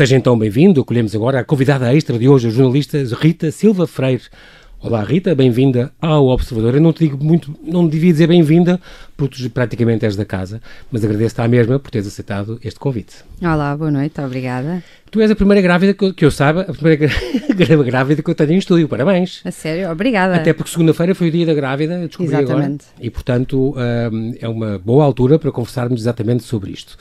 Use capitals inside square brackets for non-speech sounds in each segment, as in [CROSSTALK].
Seja então bem-vindo. Acolhemos agora a convidada extra de hoje, a jornalista Rita Silva Freire. Olá Rita, bem-vinda ao Observador. Eu não te digo muito, não devia dizer bem-vinda, porque praticamente és da casa, mas agradeço-te à mesma por teres aceitado este convite. Olá, boa noite, obrigada. Tu és a primeira grávida que eu, que eu saiba, a primeira [LAUGHS] grávida que eu tenho em estúdio, parabéns. A sério, obrigada. Até porque segunda-feira foi o dia da grávida, descobri Exatamente. agora. E portanto um, é uma boa altura para conversarmos exatamente sobre isto.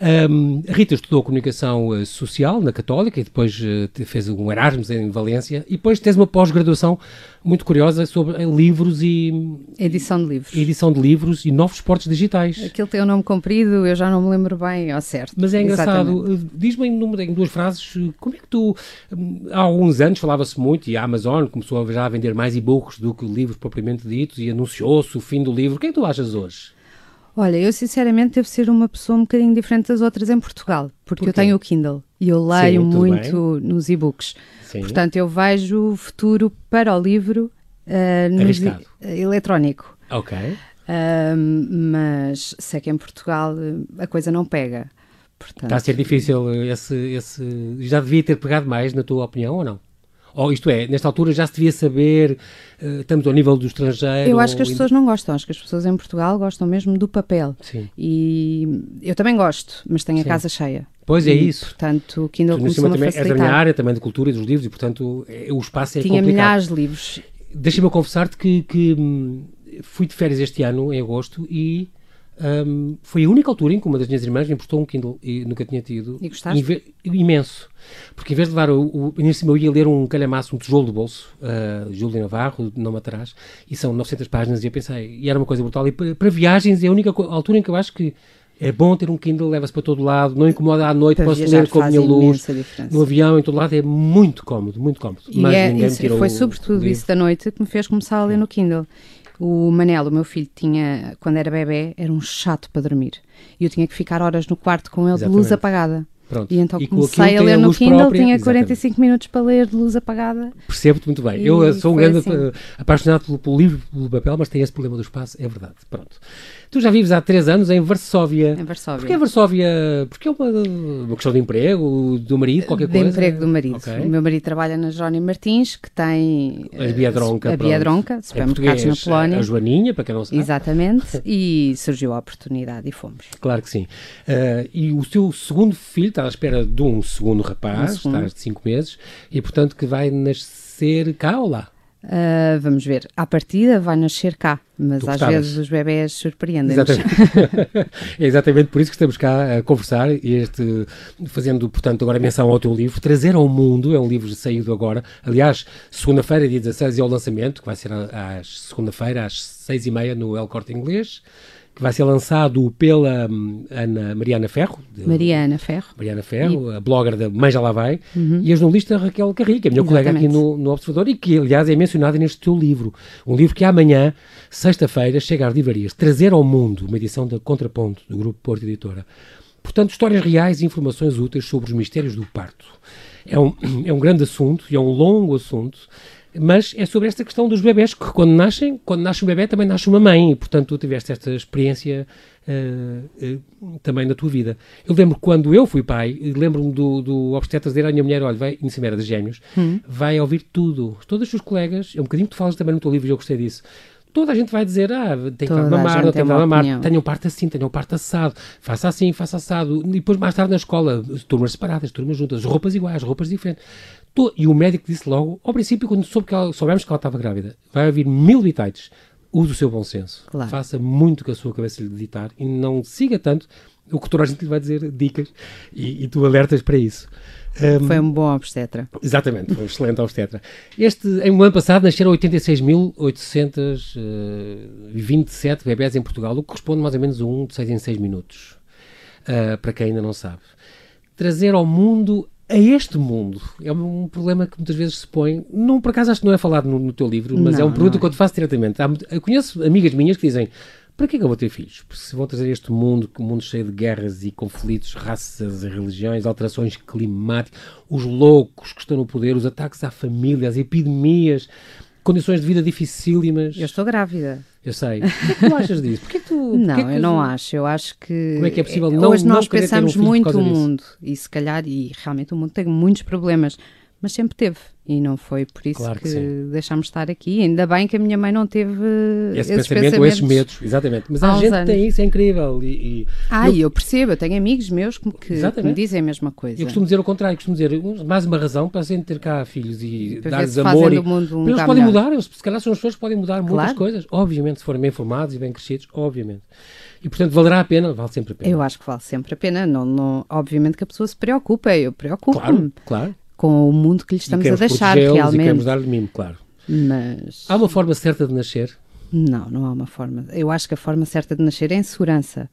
Um, a Rita estudou comunicação uh, social na Católica e depois uh, fez um Erasmus em Valência e depois tens uma pós-graduação muito curiosa sobre uh, livros e... Edição de livros. Edição de livros e novos suportes digitais. Aquilo tem um nome comprido, eu já não me lembro bem ao certo. Mas é engraçado. Diz-me em, em, duas frases, como é que tu... Há alguns anos falava-se muito e a Amazon começou a, já a vender mais e-books do que livros propriamente ditos e anunciou-se o fim do livro. O que é que tu achas hoje? Olha, eu sinceramente devo ser uma pessoa um bocadinho diferente das outras em Portugal, porque Por eu tenho o Kindle e eu leio Sim, muito bem. nos e-books. Portanto, eu vejo o futuro para o livro uh, no eletrónico. Ok. Uh, mas sei que em Portugal a coisa não pega. Portanto... Está a ser difícil esse, esse. Já devia ter pegado mais, na tua opinião, ou não? Ou isto é, nesta altura já se devia saber, uh, estamos ao nível do estrangeiro. Eu acho que as pessoas não gostam, acho que as pessoas em Portugal gostam mesmo do papel. Sim. E eu também gosto, mas tenho Sim. a casa cheia. Pois é e, isso. Portanto, o Kindle começou a também facilitar. É da minha área também de cultura e dos livros e, portanto, é, o espaço é Tinha complicado. milhares de livros. Deixa-me confessar-te que, que hum, fui de férias este ano, em agosto, e um, foi a única altura em que uma das minhas irmãs me emprestou um Kindle e nunca tinha tido. E gostaste? Imenso. Porque em vez de levar o. o em cima eu ia ler um calhamaço, um tijolo de bolso, uh, Júlio Navarro, não matarás, e são 900 páginas, e eu pensei, e era uma coisa brutal. E para, para viagens é a única altura em que eu acho que é bom ter um Kindle, leva-se para todo lado, não incomoda à noite, para posso ler com a minha luz, no avião, em todo lado, é muito cómodo, muito cómodo. E Mas é, ninguém isso, foi sobretudo isso da noite que me fez começar a ler no Kindle. O Manel, o meu filho, tinha, quando era bebê, era um chato para dormir. E eu tinha que ficar horas no quarto com ele Exatamente. de luz apagada. Pronto. E então e comecei a ler no Kindle, própria, tinha 45 exatamente. minutos para ler de luz apagada. Percebo-te muito bem. E eu sou um grande assim. apaixonado pelo, pelo, livro, pelo papel, mas tenho esse problema do espaço, é verdade. Pronto. Tu já vives há três anos em Varsóvia. Em Varsóvia. Porquê Varsóvia? Porque é uma, uma questão de emprego, do marido, qualquer de coisa? De emprego do marido. Okay. O meu marido trabalha na Jerónimo Martins, que tem... A Biadronca. A Biadronca, supermercados na Polónia. A Joaninha, para quem não sabe. Exatamente. e surgiu a oportunidade e fomos. Claro que sim. Uh, e o seu segundo filho está à espera de um segundo rapaz, um segundo. está de cinco meses, e portanto que vai nascer cá ou lá? Uh, vamos ver. À partida vai nascer cá, mas às vezes os bebés surpreendem Exatamente. [LAUGHS] é exatamente por isso que estamos cá a conversar este, fazendo, portanto, agora menção ao teu livro, Trazer ao Mundo, é um livro saído agora. Aliás, segunda-feira, dia 16, é o lançamento, que vai ser às segunda-feira, às seis e meia, no El Corte Inglês que vai ser lançado pela hum, Ana Mariana Ferro. De, Mariana Ferro. Mariana Ferro, e... a blogger da Mãe Já Lá Vai, uhum. e a jornalista Raquel Carrilho, que é a minha Exatamente. colega aqui no, no, Observador e que, aliás, é mencionada neste teu livro. Um livro que amanhã, sexta-feira, chega às livrarias. Trazer ao mundo, uma edição da Contraponto, do Grupo Porto Editora. Portanto, histórias reais e informações úteis sobre os mistérios do parto. É um, [CLEARS THROAT] é um grande assunto e é um longo assunto mas é sobre esta questão dos bebés, que quando nascem, quando nasce um bebê também nasce uma mãe, e portanto tu tiveste esta experiência uh, uh, também na tua vida. Eu lembro quando eu fui pai, lembro-me do, do obstetra dizer à minha mulher, olha, vai, inicialmente era de gêmeos, hum. vai ouvir tudo, todos os seus colegas, é um bocadinho que tu falas também no teu livro e eu gostei disso, toda a gente vai dizer, ah, tem que mamar, não tem que mamar, tenham parte assim, tenham parte assado, faça assim, faça assado. E depois, mais tarde na escola, turmas separadas, turmas juntas, roupas iguais, roupas diferentes. E o médico disse logo, ao princípio, quando soube que ela, soubemos que ela estava grávida, vai haver mil bitates. Use o seu bom senso. Claro. Faça muito que a sua cabeça lhe ditar e não siga tanto o que toda a gente lhe vai dizer dicas e, e tu alertas para isso. Um, foi um bom obstetra. Exatamente, foi um excelente obstetra. Este, em um ano passado nasceram 86.827 uh, bebés em Portugal, o que corresponde mais ou menos a um de 6 em 6 minutos, uh, para quem ainda não sabe. Trazer ao mundo a este mundo é um problema que muitas vezes se põe. Não, por acaso acho que não é falado no, no teu livro, mas é não, é um pergunta que eu te faço diretamente. Há, eu conheço amigas minhas que dizem: para que é que eu vou ter filhos? Porque se vão trazer este mundo, um mundo cheio de guerras e conflitos, raças e religiões, alterações climáticas, os loucos que estão no poder, os ataques à família, as epidemias, condições de vida dificílimas. Eu estou grávida. Eu sei. O que tu achas disso? Porquê isso? [LAUGHS] Não, eu não acho. Eu acho que. Como é que é possível não Hoje nós não pensamos um muito o mundo e se calhar, e realmente o mundo tem muitos problemas mas sempre teve. E não foi por isso claro que, que deixámos estar aqui. Ainda bem que a minha mãe não teve esse pensamento ou esses medos, exatamente. Mas a gente anos. tem isso, é incrível. E, e ah, eu... eu... percebo, eu tenho amigos meus que, que, me dizem a mesma coisa. Eu costumo dizer o contrário, costumo dizer mais uma razão para a gente ter cá filhos e dar-lhes amor. E, mundo eles podem melhor. mudar, eles, se calhar são as pessoas que podem mudar claro. muitas coisas, obviamente, se forem bem formados e bem crescidos, obviamente. E, portanto, valerá a pena? Vale sempre a pena. Eu acho que vale sempre a pena. Não, não, obviamente que a pessoa se preocupa, eu preocupo-me. Claro, claro com o mundo que lhe estamos a deixar realmente. E queremos dar-lhe mimo, claro. Mas... Há uma forma certa de nascer? Não, não há uma forma. Eu acho que a forma certa de nascer é em segurança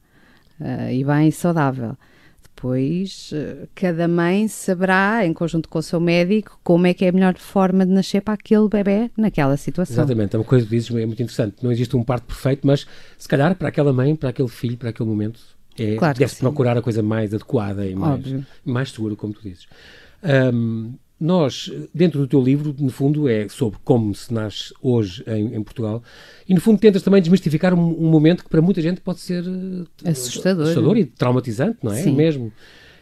uh, e bem saudável. Depois, uh, cada mãe saberá, em conjunto com o seu médico, como é que é a melhor forma de nascer para aquele bebê naquela situação. Exatamente, é uma coisa que dizes é muito interessante. Não existe um parto perfeito, mas se calhar para aquela mãe, para aquele filho, para aquele momento, é, claro deve-se procurar a coisa mais adequada e mais, mais segura, como tu dizes. Um, nós, dentro do teu livro, no fundo, é sobre como se nasce hoje em, em Portugal e, no fundo, tentas também desmistificar um, um, momento que para muita gente pode ser eh, assustador, assustador e traumatizante, não é? Sim. Mesmo.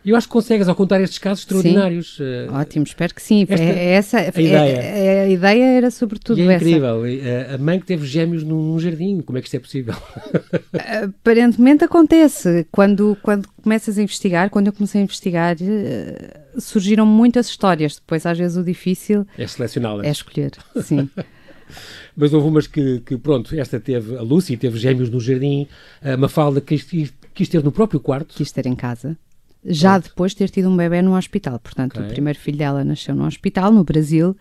E eu acho que consegues, ao contar estes casos extraordinários. Sim. Uh, Ótimo, espero que sim. Esta, é, essa, a, ideia. É, a ideia era sobretudo e é essa. incrível. A mãe que teve gêmeos num, jardim, como é que isto é possível? [LAUGHS] Aparentemente acontece. Quando, quando começas a investigar, quando eu comecei a investigar, uh, surgiram muitas histórias. Depois, às vezes, o difícil é selecioná-las. É escolher, sim. [LAUGHS] Mas houve umas que, que, pronto, esta teve, a Lucy teve gêmeos no jardim, a Mafalda quis, quis ter no próprio quarto. Quis ter em casa já Pronto. depois de ter tido um bebê no hospital. Portanto, okay. o primeiro filho dela nasceu no hospital, no Brasil,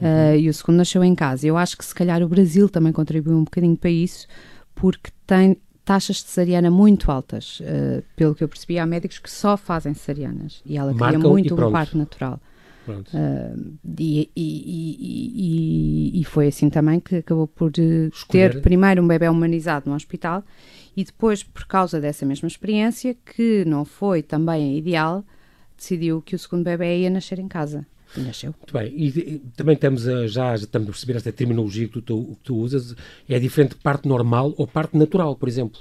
uhum. uh, e o segundo nasceu em casa. Eu acho que se calhar o Brasil também contribuiu um bocadinho para isso, porque tem taxas de cesariana muito altas. Uh, pelo que eu percebi, há médicos que só fazem cesarianas, e ela queria muito um parto natural. Uh, e, e, e, e, foi assim também que acabou por Escolher. ter primeiro um bebê humanizado no hospital e depois, por causa dessa mesma experiência, que não foi também a ideal, decidiu que o segundo bebê ia nascer em casa. E nasceu. Muito bem. E, e também estamos a, já, já estamos a perceber esta terminologia que tu, que tu usas. É diferente de parte normal ou parte natural, por exemplo?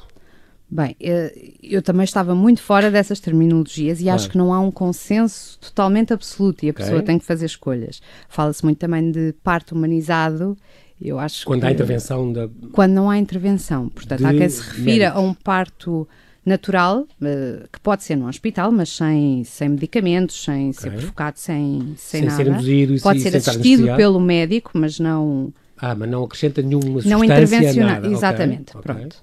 Bem, eh, eu também estava muito fora dessas terminologias e claro. acho que não há um consenso totalmente absoluto e a okay. pessoa tem que fazer escolhas. Fala-se muito também de parto humanizado eu acho quando que, há intervenção da... quando não há intervenção, portanto, há quem se refira a um parto natural, uh, que pode ser num hospital, mas sem, sem medicamentos, sem okay. ser provocado, sem, sem, sem nada. Ser induzido pode ser assistido pelo médico, mas não. Ah, mas não acrescenta nenhuma não intervencionar. Exatamente, okay. pronto. Okay.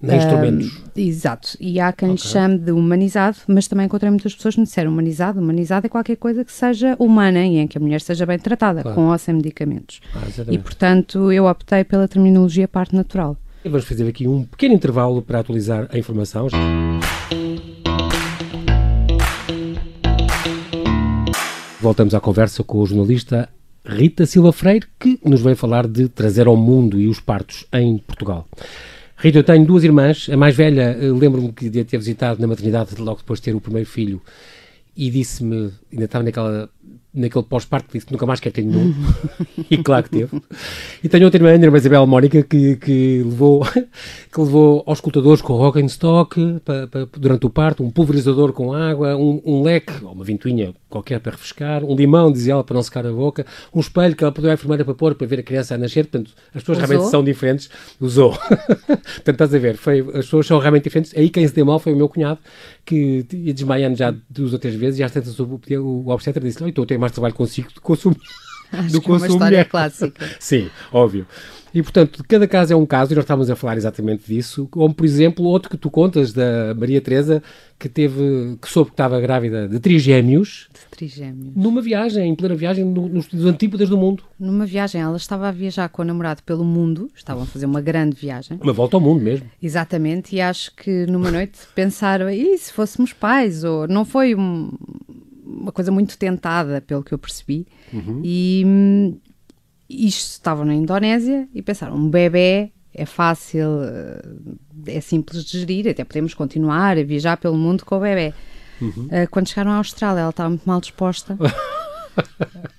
Nem instrumentos. Uh, exato. E há quem okay. lhe chame de humanizado, mas também encontrei muitas pessoas que me disseram humanizado. Humanizado é qualquer coisa que seja humana e em que a mulher seja bem tratada, claro. com ou sem medicamentos. Ah, e, portanto, eu optei pela terminologia parte natural. E vamos fazer aqui um pequeno intervalo para atualizar a informação. Voltamos à conversa com o jornalista Rita Silva Freire, que nos vem falar de trazer ao mundo e os partos em Portugal. Rita, eu tenho duas irmãs. A mais velha, eh, lembro-me de ter visitado na maternidade logo depois de ter o primeiro filho e disse-me, ainda estava naquela naquele pós-parto disse que nunca mais quer ter nenhum. [LAUGHS] e claro que teve. E tenho outra irmã, a irmã Isabel Mónica, que, que, levou, [LAUGHS] que levou aos escutadores com rock and stock para, para, durante o parto, um pulverizador com água, um, um leque, ou uma ventoinha qualquer para refrescar, um limão, dizia ela, para não secar a boca, um espelho que ela pediu à enfermeira para pôr para ver a criança a nascer. Portanto, as pessoas Usou? realmente são diferentes. Usou. [LAUGHS] Portanto, estás a ver, foi, as pessoas são realmente diferentes. Aí quem se deu mal foi o meu cunhado, que ia desmaiando já duas ou três vezes e às tantas o, o obstetra disse: Então, eu tenho mais trabalho consigo do consumo. [LAUGHS] Acho do que é uma história mulher. clássica. [LAUGHS] Sim, óbvio. E, portanto, cada caso é um caso, e nós estávamos a falar exatamente disso, como, por exemplo, outro que tu contas da Maria Teresa, que teve, que soube que estava grávida de trigêmeos. De trigêmeos. Numa viagem, em plena viagem, no, nos antípodas do mundo. Numa viagem, ela estava a viajar com o namorado pelo mundo, estavam a fazer uma grande viagem. Uma volta ao mundo mesmo. Exatamente, e acho que numa noite pensaram, e se fôssemos pais? Ou não foi um, uma coisa muito tentada, pelo que eu percebi. Uhum. E hum, isto estavam na Indonésia e pensaram: um bebê é fácil, eh, é simples de gerir, até podemos continuar a viajar pelo mundo com o bebê. Uhum. Uh, quando chegaram à Austrália, ela estava muito mal disposta. [LAUGHS]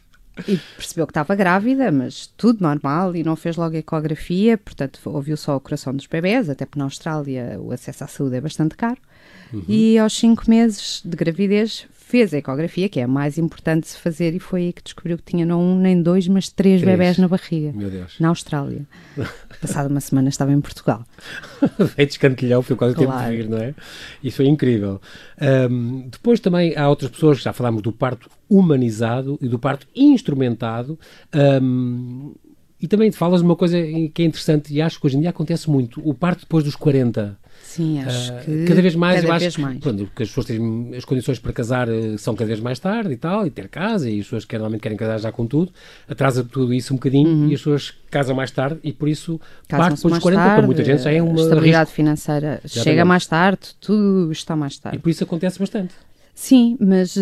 E percebeu que estava grávida, mas tudo normal e não fez logo ecografia, portanto ouviu só o coração dos bebés, até porque na Austrália o acesso à saúde é bastante caro. Uhum. E aos cinco meses de gravidez fez a ecografia, que é a mais importante de se fazer, e foi aí que descobriu que tinha não um nem dois, mas três, três. bebés na barriga. Meu Deus. Na Austrália. [LAUGHS] Passada uma semana estava em Portugal. [LAUGHS] Feito escantilhão, foi quase claro. tempo de vir, não é? Isso foi incrível. Um, depois também há outras pessoas, já falámos do parto humanizado e do parto instrumentado. Um, e também falas de uma coisa que é interessante e acho que hoje em dia acontece muito: o parto depois dos 40. Sim, acho uh, que cada vez mais cada eu vez acho mais. Que, quando, que as pessoas têm as condições para casar uh, são cada vez mais tarde e tal, e ter casa, e as pessoas que normalmente querem casar já com tudo, atrasa tudo isso um bocadinho uhum. e as pessoas casam mais tarde e por isso parte depois dos 40 tarde, para muita gente já é uma estabilidade risco. financeira chega mais tarde, tudo está mais tarde. E por isso acontece bastante. Sim, mas uh,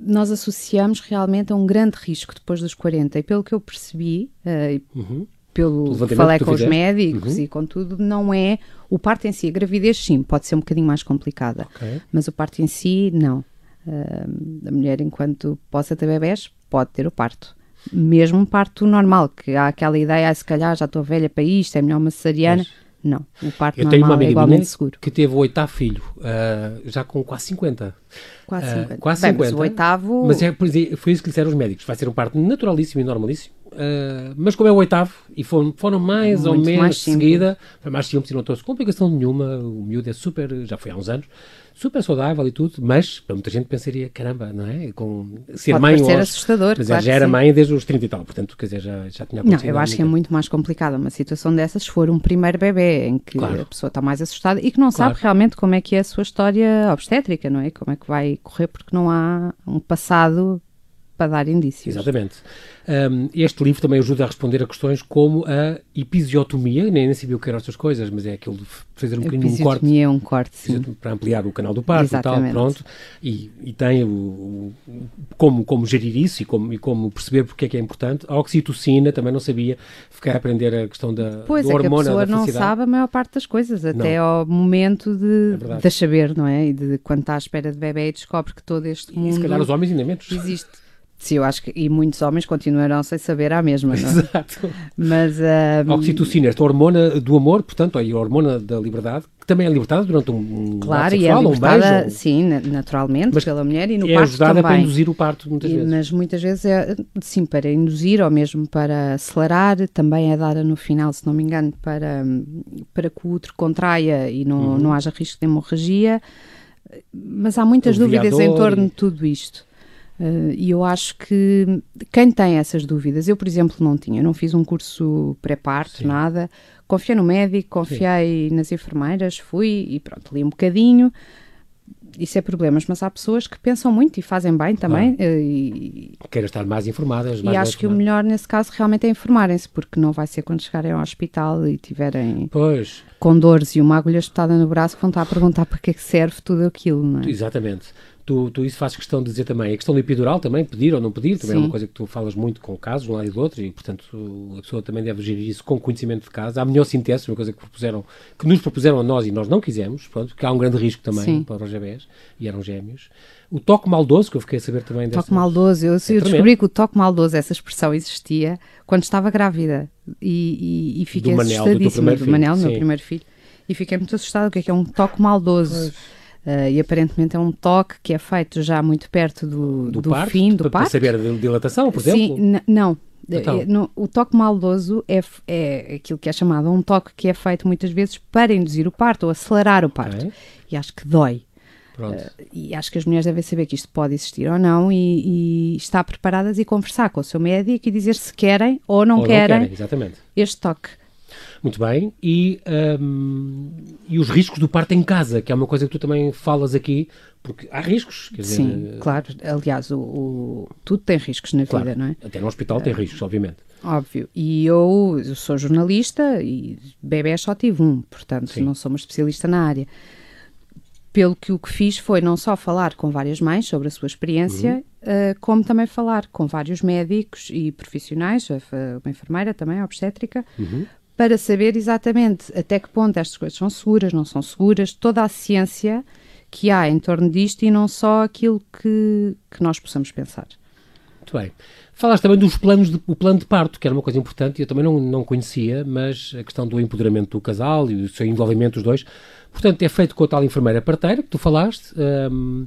nós associamos realmente a um grande risco depois dos 40 e pelo que eu percebi, uh, uhum pelo falei com os médicos uhum. e com tudo, não é o parto em si. A gravidez, sim, pode ser um bocadinho mais complicada, okay. mas o parto em si, não. Uh, a mulher, enquanto possa ter bebés, pode ter o parto. Mesmo um parto normal, que há aquela ideia, ah, se calhar já estou velha para isto, é melhor uma cesariana. Mas... Não, o parto eu normal é igualmente seguro. que teve o oitavo filho, uh, já com quase 50. Quase 50. Uh, quase Bem, 50. Mas o oitavo... Mas é, foi isso que disseram os médicos. Vai ser um parto naturalíssimo e normalíssimo. Uh, mas como é o oitavo, e foram, foram mais ou menos mais seguida, foi mais simples e não trouxe complicação nenhuma, o miúdo é super, já foi há uns anos, super saudável e tudo, mas para muita gente pensaria, caramba, não é? Com ser Pode mãe ser assustador, mas claro já era mãe desde os 30 e tal, portanto, quer dizer, já, já tinha Não, eu acho que é muito mais complicada uma situação dessas se for um primeiro bebê em que claro. a pessoa está mais assustada e que não claro. sabe realmente como é que é a sua história obstétrica, não é? Como é que vai correr porque não há um passado para dar indícios. Exatamente. Um, este livro também ajuda a responder a questões como a episiotomia, nem, nem sabia o que eram estas coisas, mas é aquilo de fazer um bocadinho um corte. É um corte, sim. Para ampliar o canal do parto Exatamente. e tal, pronto. E, e tem o, o, como, como gerir isso e como, e como perceber porque é que é importante. A oxitocina também não sabia, fiquei a aprender a questão da pois do é hormona que a pessoa não sabe a maior parte das coisas, até não. ao momento de, é de saber, não é? E de quando está à espera de bebê e descobre que todo este mundo... E se calhar os homens ainda menos. Existe. Sim, eu acho que e muitos homens continuarão sem saber a mesma, não é? Exato. Mas uh, a oxitocina, esta hormona do amor, portanto, a hormona da liberdade, que também é libertada durante um claro, sexual, e é libertada, um beijo, sim, naturalmente, mas pela mulher e no é parto ajudada também. para induzir o parto muitas e, vezes. Mas muitas vezes é, sim, para induzir ou mesmo para acelerar, também é dada no final, se não me engano, para, para que o útero contraia e não, uhum. não haja risco de hemorragia. Mas há muitas o dúvidas em torno e... de tudo isto. Uh, e eu acho que quem tem essas dúvidas, eu por exemplo não tinha, não fiz um curso pré-parto, nada, confiei no médico, confiei Sim. nas enfermeiras, fui e pronto, li um bocadinho, isso é problemas, mas há pessoas que pensam muito e fazem bem também. Eh, e, Queiram estar mais informadas. Mais e acho que o melhor nesse caso realmente é informarem-se, porque não vai ser quando chegarem ao hospital e tiverem pois. com dores e uma agulha espetada no braço que vão estar a perguntar para que é que serve tudo aquilo, não é? Exatamente. Tu, tu isso fazes questão de dizer também. A questão do epidural também, pedir ou não pedir, também Sim. é uma coisa que tu falas muito com casos, de um lado e do outro, e portanto a pessoa também deve gerir isso com conhecimento de caso. Há síntese, uma coisa que, propuseram, que nos propuseram a nós e nós não quisemos, pronto, que há um grande risco também Sim. para os bebés, e eram gêmeos. O toque maldoso, que eu fiquei a saber também dessa... Toque maldoso, eu, é eu descobri que o toque maldoso, essa expressão existia quando estava grávida, e, e, e fiquei do Manel, do, primeiro do filho. Manel, meu primeiro filho, e fiquei muito assustada, o que é que é um toque maldoso? Pois. Uh, e aparentemente é um toque que é feito já muito perto do, do, do parto, fim do para, parto. Para saber a dilatação, por exemplo? Sim, não. Então. É, no, o toque maldoso é, é aquilo que é chamado um toque que é feito muitas vezes para induzir o parto ou acelerar o parto. Okay. E acho que dói. Uh, e acho que as mulheres devem saber que isto pode existir ou não e, e estar preparadas e conversar com o seu médico e dizer se querem ou não, ou querem, não querem este toque. Muito bem. E, um, e os riscos do parto em casa, que é uma coisa que tu também falas aqui, porque há riscos. Quer Sim, dizer, claro. Aliás, o, o, tudo tem riscos na claro, vida, não é? Até no hospital tem uh, riscos, obviamente. Óbvio. E eu, eu, sou jornalista e bebê só tive um, portanto Sim. não sou uma especialista na área. Pelo que o que fiz foi não só falar com várias mães sobre a sua experiência, uhum. uh, como também falar com vários médicos e profissionais, uma enfermeira também, obstétrica, uhum para saber exatamente até que ponto estas coisas são seguras, não são seguras, toda a ciência que há em torno disto e não só aquilo que, que nós possamos pensar. Muito bem. Falaste também dos planos de, o plano de parto, que era uma coisa importante eu também não, não conhecia, mas a questão do empoderamento do casal e o seu envolvimento dos dois. Portanto, é feito com a tal enfermeira parteira que tu falaste. Um,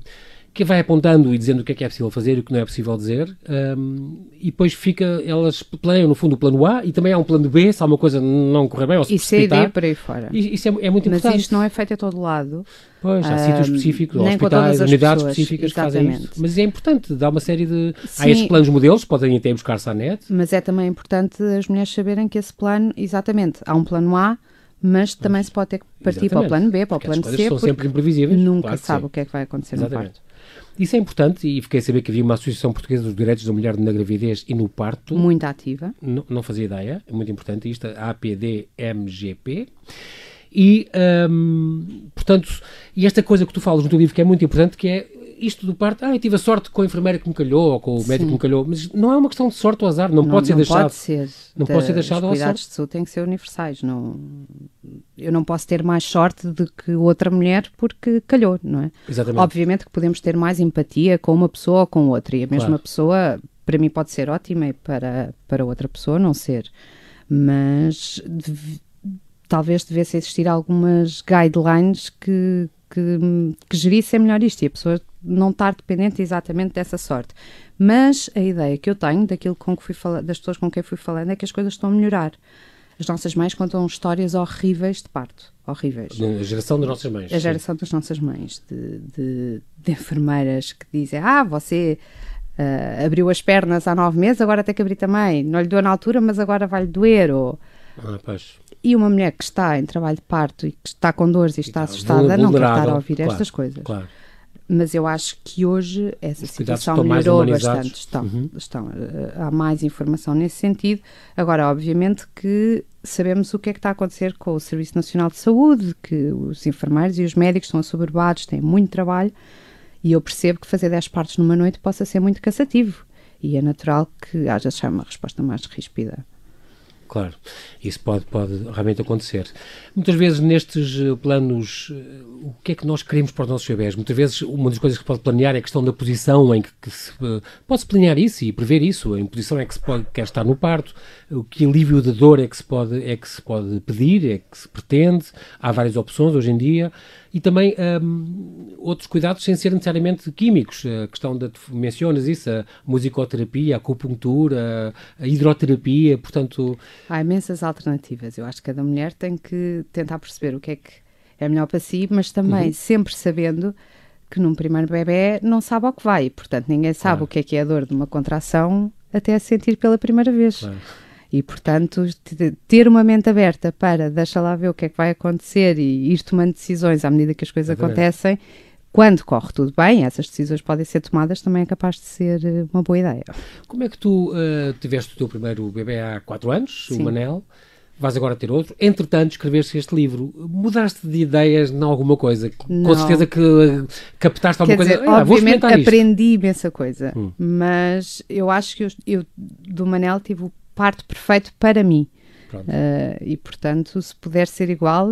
que vai apontando e dizendo o que é que é possível fazer e o que não é possível dizer, um, e depois fica, elas planeiam no fundo o plano A e também há um plano B, se há uma coisa não correr bem ou se E CD por aí fora. E, isso é, é muito importante. Mas isto não é feito a todo lado. Pois, há um, sítios específicos, hospitais, unidades pessoas, específicas exatamente. que fazem isso. Mas é importante, dá uma série de... Sim, há estes planos modelos, podem até buscar-se à net. Mas é também importante as mulheres saberem que esse plano, exatamente, há um plano A, mas também se pode ter que partir Exatamente. para o plano B, para o plano C, são sempre imprevisíveis. Nunca claro sabe o que é que vai acontecer Exatamente. no parto. Isso é importante e fiquei a saber que havia uma Associação Portuguesa dos Direitos da Mulher na Gravidez e no Parto. Muito ativa. Não, não fazia ideia, é muito importante isto, a APDMGP. E, hum, portanto, e esta coisa que tu falas no teu livro que é muito importante, que é isto do parto, ah, eu tive a sorte com a enfermeira que me calhou ou com o médico Sim. que me calhou, mas não é uma questão de sorte ou azar, não, não pode ser não deixado. Pode ser não pode ser deixado os cuidados de saúde têm que ser universais. Não, eu não posso ter mais sorte do que outra mulher porque calhou, não é? Exatamente. Obviamente que podemos ter mais empatia com uma pessoa ou com outra e a mesma claro. pessoa para mim pode ser ótima e para, para outra pessoa não ser. Mas talvez devesse existir algumas guidelines que, que, que gerissem melhor isto e a pessoa não estar dependente exatamente dessa sorte. Mas a ideia que eu tenho daquilo com que fui falar, das pessoas com quem fui falando é que as coisas estão a melhorar. As nossas mães contam histórias horríveis de parto. Horríveis. A geração das nossas mães. A geração sim. das nossas mães. De, de, de, enfermeiras que dizem: Ah, você uh, abriu as pernas há nove meses, agora tem que abrir também. Não lhe doeu na altura, mas agora vai-lhe doer. Ou... Ah, pois e uma mulher que está em trabalho de parto e que está com dores e está assustada não quer estar a ouvir claro, estas coisas. Claro. Mas eu acho que hoje essa Os situação melhorou bastante. Estão, uhum. estão, eh, há mais informação nesse sentido. Agora, obviamente que sabemos o que é que está a acontecer com o Serviço Nacional de Saúde, que os enfermeiros e os médicos estão assoberbados, têm muito trabalho, e eu percebo que fazer 10 partes numa noite possa ser muito cansativo. E é natural que haja uma resposta mais ríspida. Claro, isso pode, pode realmente acontecer. Muitas vezes nestes eh, planos, eh, o que é que nós queremos para os nossos bebés? Muitas vezes uma das coisas que se pode planear é a questão da posição em que, que se eh, pode-se planear isso e prever isso. Em posição é que se pode, quer estar no parto, o que alívio de dor é que se pode, é que se pode pedir, é que se pretende. Há várias opções hoje em dia e também um, outros cuidados sem ser necessariamente químicos. A questão da, mencionas isso, a musicoterapia, a acupuntura, a hidroterapia, portanto... Há imensas alternativas. Eu acho que cada mulher tem que tentar perceber o que é que é melhor para si, mas também uhum. sempre sabendo que num primeiro bebê não sabe ao que vai. Portanto, ninguém sabe claro. o que é que é a dor de uma contração até a sentir pela primeira vez. Claro. E, portanto, ter uma mente aberta para deixa lá ver o que é que vai acontecer e ir tomando decisões à medida que as coisas Exatamente. acontecem, quando corre tudo bem, essas decisões podem ser tomadas, também é capaz de ser eh, uma boa ideia. Como é que tu uh, tiveste o teu primeiro bebê há 4 anos, Sim. o Manel? Vais agora ter outro. Entretanto, escreveste este livro. Mudaste de ideias em alguma coisa? Não. Com certeza que uh, captaste alguma Quer coisa. Dizer, ah, obviamente aprendi imensa coisa. Hum. Mas eu acho que eu, eu, do Manel tive o parto perfeito para mim. Uh, e portanto, se puder ser igual,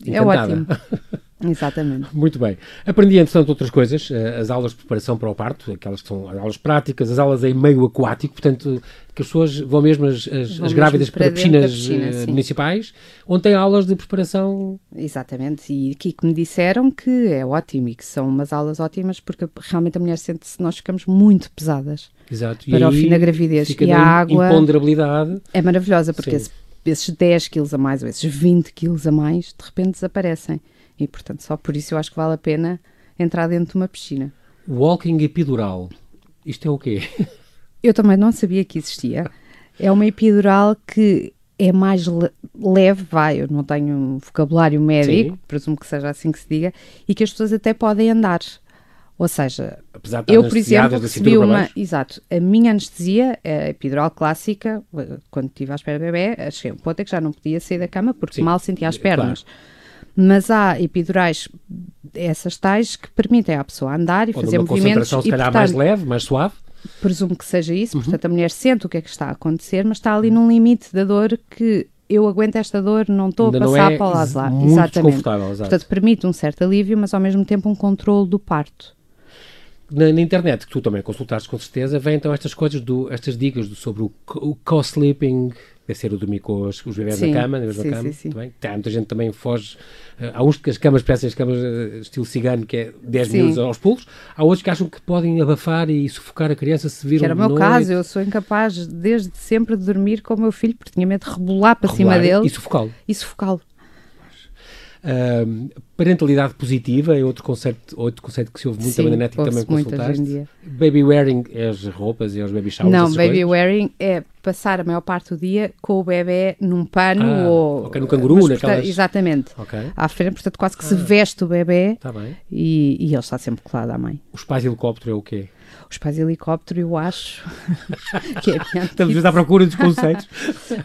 Encantada. é ótimo. [LAUGHS] Exatamente. Muito bem. Aprendi, entretanto, outras coisas, eh, as aulas de preparação para o parto, aquelas que são as aulas práticas, as aulas em meio aquático, portanto, que as pessoas vão mesmo as, as, as grávidas para, para piscinas piscina, uh, municipais, onde têm aulas de preparação. Exatamente, e aqui que me disseram que é ótimo e que são umas aulas ótimas, porque realmente a mulher sente-se, nós ficamos muito pesadas. Exato. Para e o fim da gravidez. e a água. Imponderabilidade. É maravilhosa, porque esse, esses 10 quilos a mais ou esses 20 quilos a mais, de repente desaparecem. E, portanto, só por isso eu acho que vale a pena entrar dentro de uma piscina. Walking epidural. Isto é o quê? [LAUGHS] Eu também não sabia que existia. É uma epidural que é mais le leve, vai, eu não tenho um vocabulário médico, Sim. presumo que seja assim que se diga, e que as pessoas até podem andar. Ou seja, eu, por exemplo, recebi uma. Exato, a minha anestesia, a epidural clássica, quando estive à espera do bebê, achei um ponto é que já não podia sair da cama porque Sim, mal sentia as pernas. Claro. Mas há epidurais, essas tais, que permitem à pessoa andar e Ou fazer movimentos. Uma concentração, se calhar, mais leve, mais suave. Presumo que seja isso, uhum. portanto a mulher sente o que é que está a acontecer, mas está ali num limite da dor que eu aguento esta dor, não estou a passar é para lá de lá. Exatamente. Portanto, permite um certo alívio, mas ao mesmo tempo um controle do parto. na, na, internet, que tu também consultaste com certeza, vem então estas coisas, do, estas dicas do, sobre o, o co-sleeping, deve ser o dormir com os, os bebés sim, na cama, na mesma sim, cama. Sim, sim. Há muita gente também foge. Uh, há uns que as camas parecem as camas uh, estilo cigano, que é 10 minutos aos pulos. Há outros que acham que podem abafar e sufocar a criança se viram Que era o meu noite. caso, eu sou incapaz desde sempre de dormir com o meu filho, porque tinha medo de rebolar para rebolar cima dele. E sufocá-lo. E sufocá-lo. Uh, parentalidade positiva é outro conceito, outro conceito que se ouve muito Sim, também na net e também consultaste. Baby wearing é as roupas e os baby showers? Não, baby coisas? wearing é passar a maior parte do dia com o bebê num pano ah, ou... Ok, no canguru, naquelas... Exatamente. Okay. À frente, portanto quase que ah, se veste o bebê tá e, e ele está sempre colado à mãe. Os pais helicóptero é o quê? Os pais helicóptero, eu acho [LAUGHS] que é Estamos à procura dos conceitos.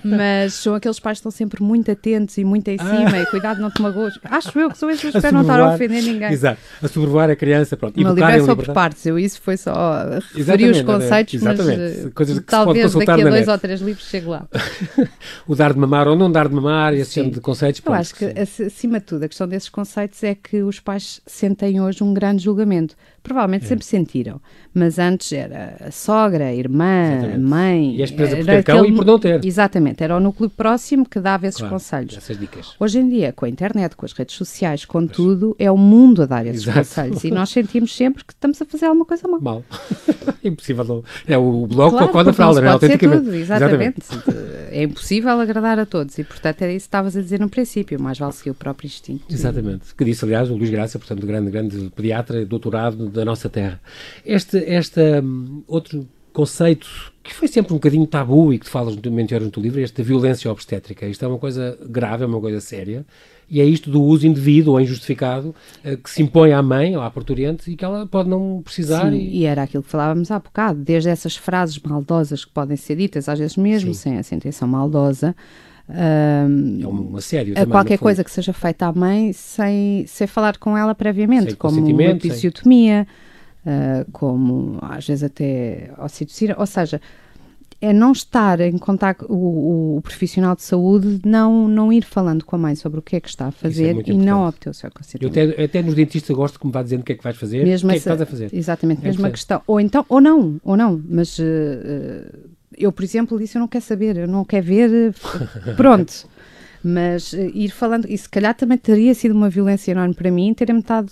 Mas são aqueles pais que estão sempre muito atentos e muito em cima ah. [LAUGHS] e cuidado, não te magoes. Acho eu que são esses, espero não estar a ofender ninguém. Exato, a sobrevoar a criança, pronto. Uma liberação por partes, eu isso foi só referir os conceitos, exatamente. mas Coisas que talvez daqui a dois net. ou três livros chegue lá. [LAUGHS] o dar de mamar ou não dar de mamar, esse tipo de conceitos. Eu acho que, acima de tudo, a questão desses conceitos é que os pais sentem hoje um grande julgamento. Provavelmente é. sempre sentiram, mas antes era a sogra, a irmã, Exatamente. a mãe. E a empresa por ter cão aquele... e por não ter. Exatamente, era o núcleo próximo que dava esses claro, conselhos. Essas dicas. Hoje em dia, com a internet, com as redes sociais, com pois. tudo, é o mundo a dar esses Exato. conselhos e nós sentimos sempre que estamos a fazer alguma coisa mal. Mal. [LAUGHS] impossível. É o bloco claro, com a da fralda, não é? Autenticamente. Tudo, exatamente. exatamente. é impossível agradar a todos e, portanto, era isso que estavas a dizer no princípio, mais vale seguir o próprio instinto. Exatamente. Que disse, aliás, o Luís Graça, portanto, grande, grande pediatra, doutorado da nossa terra. Este, esta, um, outro conceito que foi sempre um bocadinho tabu e que tu falas no no teu livro, esta violência obstétrica. Isto é uma coisa grave, é uma coisa séria, e é isto do uso indevido ou injustificado uh, que se impõe à mãe ou à parturiente e que ela pode não precisar. Sim, e... e... era aquilo que falávamos há bocado, desde essas frases maldosas que podem ser ditas, às vezes mesmo Sim. sem essa intenção maldosa, é uma sério a qualquer coisa que seja feita à mãe sem, sem falar com ela previamente, sem como uma episiotomia, uh, como às vezes até ocitocina, ou seja, é não estar em contato, o, o, profissional de saúde não, não ir falando com a mãe sobre o que é que está a é fazer é e importante. não obter o seu consentimento. Eu até, até nos dentistas gosto que me vá dizendo o que é que vais fazer, mesmo o que é que estás a fazer. Exatamente, é mesma questão. Ou então, ou não, ou não, mas uh, eu, por exemplo, disse eu não quero saber, eu não quero ver, [LAUGHS] pronto. mas uh, ir falando, e se calhar também teria sido uma violência enorme para mim ter metade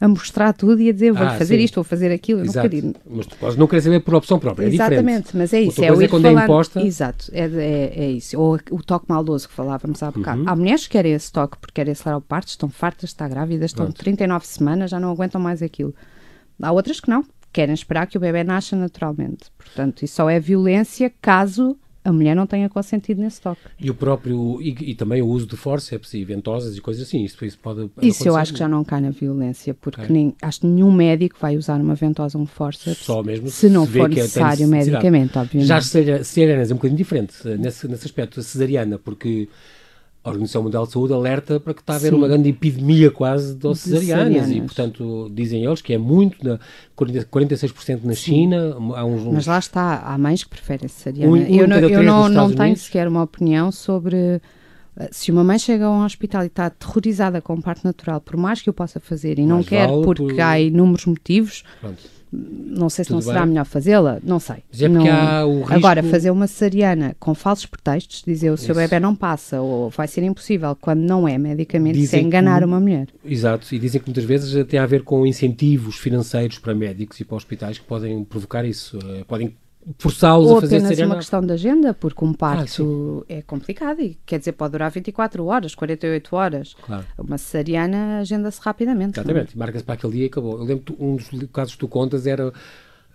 a mostrar tudo e a dizer vou ah, fazer sim. isto, vou fazer aquilo. Exato. Não Mas tu podes não querer saber por opção própria, é Exatamente, diferente. mas é isso. é, o é quando falando, é imposta. Exato, é, é, é, isso. Ou o toque maldoso que falávamos há bocado. Uhum. Há mulheres que querem esse toque porque querem acelerar o parto, estão fartas, estão grávidas, estão Pronto. 39 semanas, já não aguentam mais aquilo. Há outras que não, querem esperar que o bebê nasça naturalmente. Portanto, isso só é violência caso a mulher não tenha consentido nesse toque. E o próprio, e, e também o uso de forceps e ventosas e coisas assim, isso, isso pode Isso eu acho que já não cai na violência, porque okay. nem, acho que nenhum médico vai usar uma ventosa ou um forceps Só mesmo se não for é necessário medicamente, obviamente. Já a cesariana é um bocadinho diferente nesse, nesse aspecto, a cesariana, porque a Organização Mundial de Saúde alerta para que está a haver Sim. uma grande epidemia quase de cesarianas e, portanto, dizem eles que é muito, na, 46% na China. Há uns, uns, Mas lá está, há mães que preferem cesariana. Um, um eu não, eu não, não tenho sequer uma opinião sobre eh, se uma mãe chega a um hospital e está aterrorizada com um parto natural, por mais que eu possa fazer e não quer vale porque por... há inúmeros motivos, Pronto não sei se Tudo não será bem. melhor fazê-la, não sei. Mas é porque não... há o risco... Agora, fazer uma cesariana com falsos pretextos, dizer o seu Isso. bebê não passa ou vai ser impossível, quando não é medicamente, isso é enganar que... uma mulher. Exato, e dizem que muitas vezes tem a ver com incentivos financeiros para médicos e para hospitais que podem provocar isso, eh, podem forçá-los a fazer apenas uma questão de agenda, porque um parto ah, é complicado e quer dizer, pode durar 24 horas, 48 horas. Claro. Uma cesariana agenda-se rapidamente. É? Exatamente, marca-se para aquele dia e acabou. Eu lembro que um dos casos que tu contas era.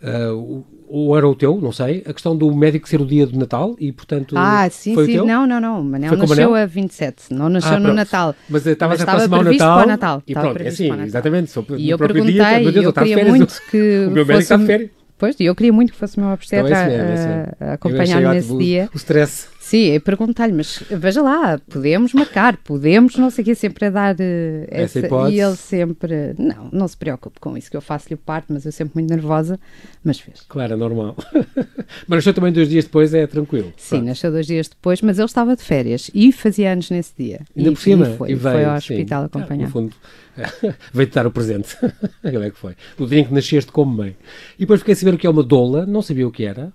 Uh, ou era o teu, não sei, a questão do médico ser o dia do Natal e, portanto. Ah, sim, foi sim. O teu? Não, não, não. O Manel foi nasceu a 27, não nasceu ah, no Natal. Mas estava a aproximar o Natal. Para o Natal. E pronto, é assim, exatamente. E eu perguntei, dia, Deus, eu queria muito que. [LAUGHS] O meu médico está de férias. Pois, e eu queria muito que fosse o meu obstetra então, é mesmo, é a, a acompanhar nesse dia. O stress. Sim, perguntar-lhe, mas veja lá, podemos marcar, podemos, não sei o quê, sempre a dar uh, essa, essa E ele sempre, não, não se preocupe com isso, que eu faço-lhe parte, mas eu sempre muito nervosa, mas fez. Claro, é normal. [LAUGHS] mas nasceu também dois dias depois, é tranquilo. Sim, Pronto. nasceu dois dias depois, mas ele estava de férias e fazia anos nesse dia. Ainda e, por cima, e foi, e veio, foi ao hospital sim. acompanhar. Ah, no fundo, [LAUGHS] veio-te dar o presente. [LAUGHS] Como é que foi? O dia em que nasceste como mãe. E depois fiquei a saber o que é uma doula, não sabia o que era.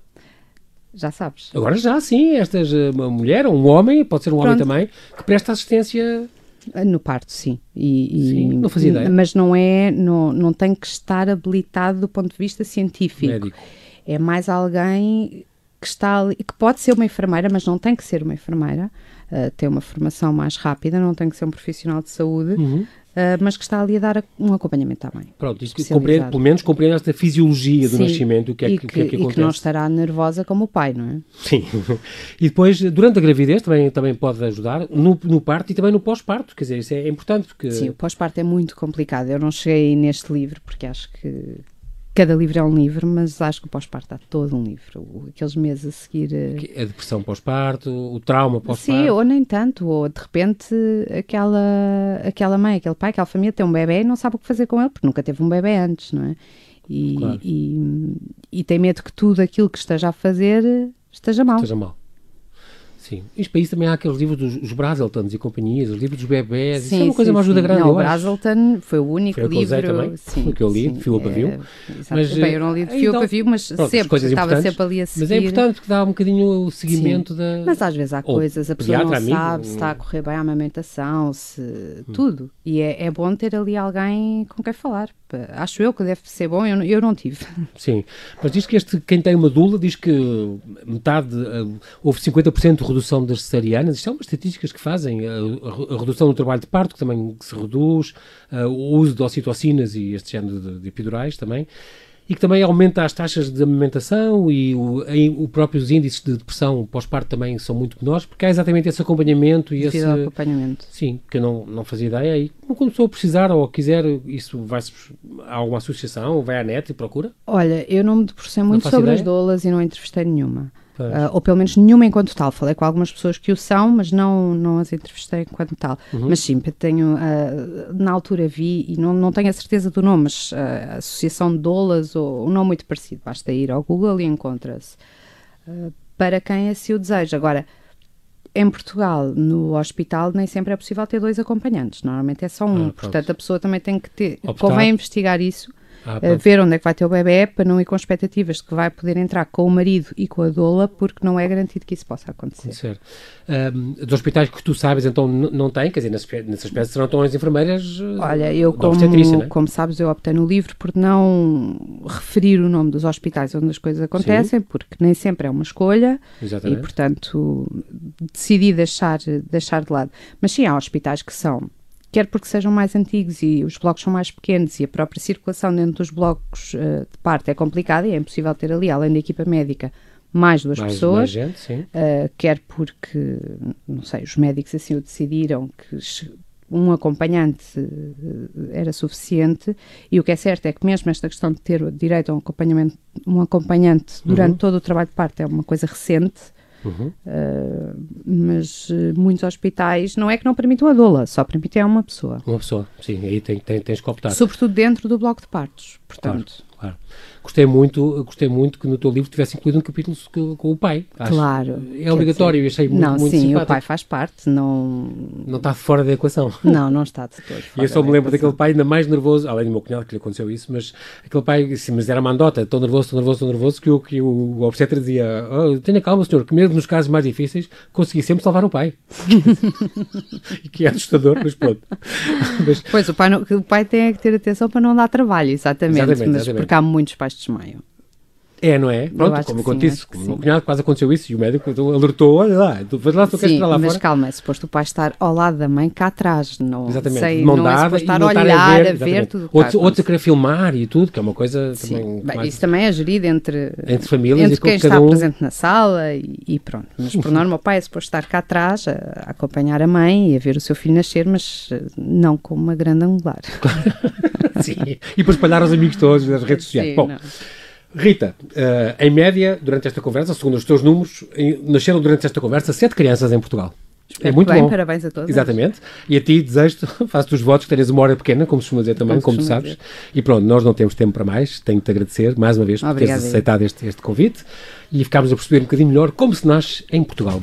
Já sabes. Agora já, sim. Estas, eh, uma mulher, um homem, pode ser um Pronto. homem também, que presta assistência ah, no parto, sim. E, sim, não fazia ideia. Mas não é, não, não tem que estar habilitado do ponto de vista científico. Médico. É mais alguém que está ali, que pode ser uma enfermeira, mas não tem que ser uma enfermeira, uh, tem uma formação mais rápida, não tem que ser um profissional de saúde, uhum. Uh, mas que está ali a dar um acompanhamento à mãe. Pronto, isto compreende, pelo menos compreende esta fisiologia do Sim, nascimento, o que é que, que, que, é que acontece. E que não estará nervosa como o pai, não é? Sim. E depois, durante a gravidez, também, também pode ajudar, no, no parto e também no pós-parto, quer dizer, isso é importante. Porque... Sim, o pós-parto é muito complicado. Eu não cheguei neste livro, porque acho que cada livro é um livro, mas acho que o pós-parto há todo um livro. Aqueles meses a seguir. A depressão pós-parto, o trauma pós-parto. Sim, ou nem tanto, ou de repente aquela, aquela mãe, aquele pai, aquela família tem um bebê e não sabe o que fazer com ele, porque nunca teve um bebê antes, não é? E, claro. e, e tem medo que tudo aquilo que esteja a fazer esteja mal. Esteja mal. Sim. E para isso também há aqueles livros dos Brazeltons e companhias, os livros dos bebés. Sim, isso é uma coisa, sim, uma ajuda sim. grande. Não, o Brazelton foi o único foi livro. Também, sim, que eu li, de fio. É, mas, Bem, eu não li de fio então, Pavio, mas pronto, sempre, estava sempre ali a seguir. Mas é importante porque dá um bocadinho o seguimento da. Mas às vezes há coisas, a pessoa não amigo, sabe se está a correr bem a amamentação, se. Hum. tudo. E é, é bom ter ali alguém com quem falar. Acho eu que deve ser bom, eu, eu não tive. [LAUGHS] Sim, mas diz que este, quem tem uma dula, diz que metade, uh, houve 50% de redução das cesarianas, isto são umas estatísticas que fazem, a, a, a, redução do trabalho de parto, que também se reduz, uh, o uso de ocitocinas e este género de, de epidurais também, e que também aumenta as taxas de amamentação e o, o próprios índices de depressão pós-parto também são muito menores, porque há exatamente esse acompanhamento e esse... acompanhamento. Sim, que eu não, não fazia ideia. E quando a precisar ou quiser, isso vai a alguma associação, vai à net e procura? Olha, eu não me debrucei muito sobre ideia. as doulas e não entrevistei nenhuma. Uh, ou pelo menos nenhuma enquanto tal. Falei com algumas pessoas que o são, mas não, não as entrevistei enquanto tal. Uhum. Mas sim, tenho, uh, na altura vi, e não, não tenho a certeza do nome, mas uh, Associação de Dolas, ou um nome muito parecido, basta ir ao Google e encontra-se. para quem assim o deseja. Agora, em Portugal, no hospital, nem sempre é possível ter dois acompanhantes, normalmente é só um. Ah, Portanto, a pessoa também tem que ter. Optar. Convém investigar isso ah, ver onde é que vai ter o bebê para não ir com expectativas de que vai poder entrar com o marido e com a doula, porque não é garantido que isso possa acontecer. Certo. Um, dos hospitais que tu sabes, então, não tem, quer dizer, nessas espécies serão tão as enfermeiras eh, Olha, eu como, né? como sabes, eu optei no livro por não referir o nome dos hospitais onde as coisas acontecem, Sim. porque nem sempre é uma escolha Exatamente. e, portanto, decidi deixar, deixar de lado. Mas sim, há hospitais que são quer porque sejam mais antigos e os blocos são mais pequenos e a própria circulação dentro dos blocos uh, de parte é complicada e é impossível ter ali, além da equipa médica, mais duas mais, pessoas, mais gente, uh, quer porque, não sei, os médicos assim o decidiram que um acompanhante uh, era suficiente e o que é certo é que mesmo esta questão de ter direito a um acompanhamento, um acompanhante durante uhum. todo o trabalho de parte é uma coisa recente, Uhum. Uh, mas uh, muitos hospitais não é que não permitam a doula, só permitem a uma pessoa. Uma pessoa, sim, aí tem, tem, tens que optar. Sobretudo dentro do bloco de partos, portanto. Claro, claro. Gostei muito, gostei muito que no teu livro tivesse incluído um capítulo com, o pai. Acho. Claro. É obrigatório, dizer, achei muito, não, muito sim, simpático. o pai faz parte, não... Não está fora da equação. [LAUGHS] Não, não está de todo E eu só me lembro daquele pai ainda mais nervoso, além do meu cunhado que lhe aconteceu isso, mas aquele pai, sim, mas era mandota, tão nervoso, tão nervoso, tão nervoso, que o, que o obstetra dizia, oh, tenha calma senhor, que mesmo nos casos mais difíceis, consegui sempre salvar o pai. [LAUGHS] e que é assustador, mas pronto. [LAUGHS] Mas... Pois, o pai, não, o pai tem que ter atenção para não dar trabalho, exatamente, exatamente mas exatamente. porque há muitos pais de desmaiam. É, não é? Pronto, como acontece, com o meu cunhado quase aconteceu isso e o médico alertou, olha lá, tu vais lá, tu queres para lá mas fora. calma, é suposto o pai estar ao lado da mãe cá atrás, não exatamente, sei, não é dada é estar a olhar, a ver, a ver tudo. Outros, outros a querer filmar e tudo, que é uma coisa Sim. também... Bem, mais... Isso também é gerido entre, entre famílias entre e quem está um... presente na sala e, e, pronto. Mas por norma o pai é suposto estar cá atrás a, a, acompanhar a mãe e a ver o seu filho nascer, mas eh, não com uma grande angular. [LAUGHS] Sim, e para espalhar aos amigos todos nas redes sociais. Sim, Bom, não. Rita, uh, em média, durante esta conversa, segundo os teus números, nasceram durante esta conversa sete crianças em Portugal. Espero é muito bem, bom. Parabéns a todos. Exatamente. E a ti desejo, [LAUGHS] faço-te os votos que tenhas uma hora pequena, como se dizer também, como, como sabes. Dizer. E pronto, nós não temos tempo para mais. Tenho-te agradecer mais uma vez por teres aceitado este, este convite e ficámos a perceber um bocadinho melhor como se nasce em Portugal.